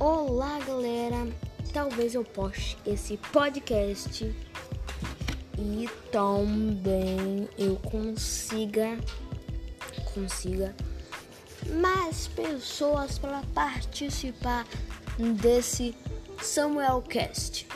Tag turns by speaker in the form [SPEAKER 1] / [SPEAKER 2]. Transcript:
[SPEAKER 1] Olá, galera. Talvez eu poste esse podcast e também eu consiga consiga mais pessoas para participar desse Samuel Cast.